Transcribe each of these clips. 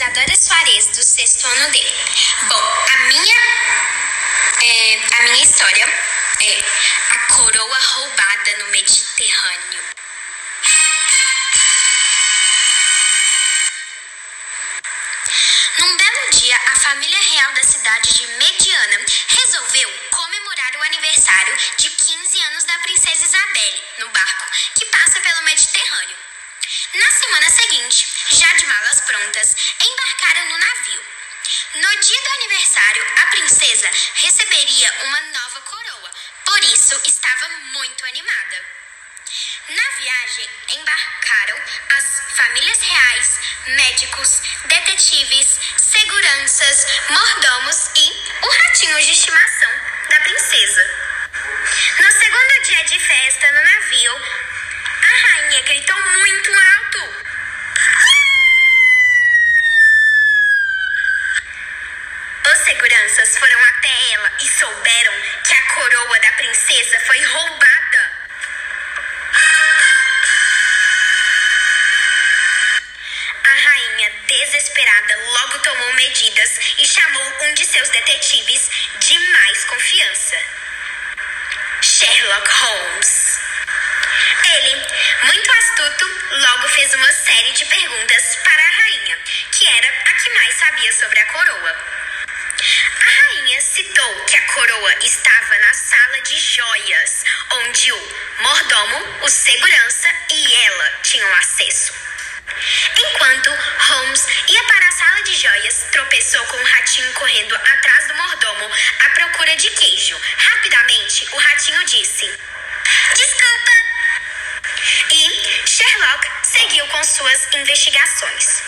Isadora Soares, do sexto ano D. Bom, a minha, é, a minha história é a coroa roubada no Mediterrâneo. Num belo dia, a família real da cidade de Mediana Na semana seguinte, já de malas prontas, embarcaram no navio. No dia do aniversário, a princesa receberia uma nova coroa, por isso estava muito animada. Na viagem, embarcaram as famílias reais, médicos, detetives, seguranças, mordomos e o ratinho de estimação da princesa. No segundo dia de festa no navio, a rainha gritou muito alto. Os seguranças foram até ela e souberam que a coroa da princesa foi roubada. A rainha, desesperada, logo tomou medidas e chamou um de seus detetives de mais confiança. Sherlock Holmes. Ele, muito astuto, logo fez uma série de perguntas para a rainha, que era a que mais sabia sobre a coroa. A rainha citou que a coroa estava na sala de joias, onde o mordomo, o segurança e ela tinham acesso. Enquanto Holmes ia para a sala de joias, tropeçou com o ratinho correndo atrás do mordomo à procura de queijo. Rapidamente, o ratinho disse: Sherlock seguiu com suas investigações.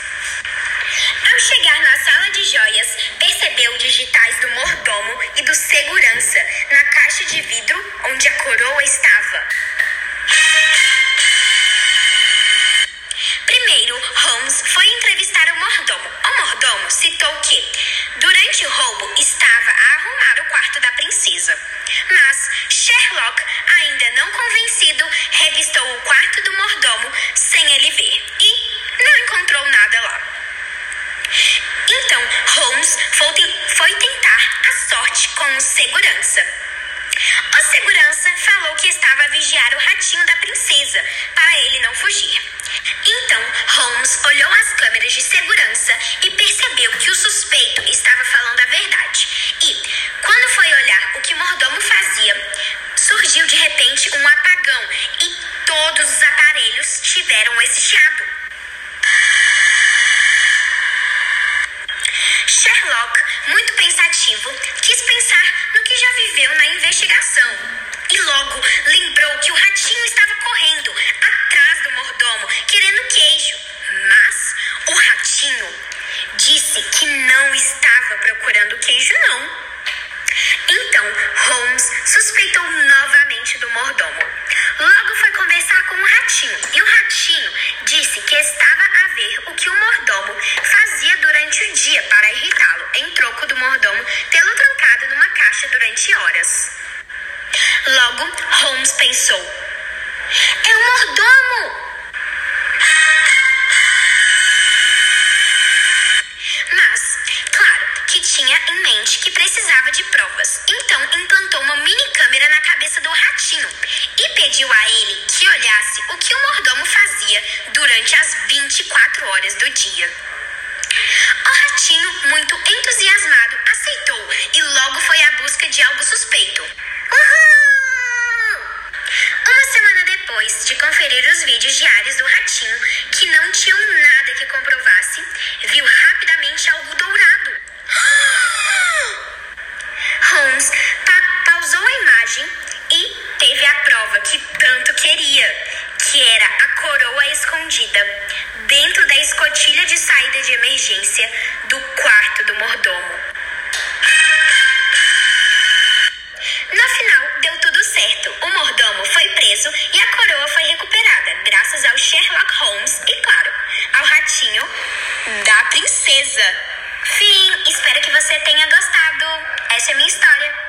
Ao chegar na sala de joias, percebeu digitais do mordomo e do segurança na caixa de vidro onde a coroa estava. Primeiro, Holmes foi entrevistar o mordomo. O mordomo citou que, durante o roubo, estava a arrumar o quarto da princesa. Mas Sherlock, ainda não convencido, com segurança. O segurança falou que estava a vigiar o ratinho da princesa para ele não fugir. Então, Holmes olhou as câmeras de segurança e percebeu que o suspeito estava falando a verdade. E, quando foi olhar o que o mordomo fazia, surgiu de repente um apagão e todos os aparelhos tiveram esse chiado. Sherlock, muito pensativo, quis pensar no que já viveu na investigação. E logo lembrou que o ratinho estava correndo Logo, Holmes pensou: É o mordomo! Mas, claro, que tinha em mente que precisava de provas. Então implantou uma mini câmera na cabeça do ratinho e pediu a ele que olhasse o que o mordomo fazia durante as 24 horas do dia. O ratinho, muito entusiasmado, aceitou e logo foi à busca de algo suspeito. Uhul! Uma semana depois de conferir os vídeos diários do ratinho, que não tinham nada que comprovasse, viu rapidamente algo dourado. Holmes pa- pausou a imagem e teve a prova que tanto queria, que era a coroa escondida Sherlock Holmes e, claro, ao ratinho da princesa. Fim. Espero que você tenha gostado. Essa é a minha história.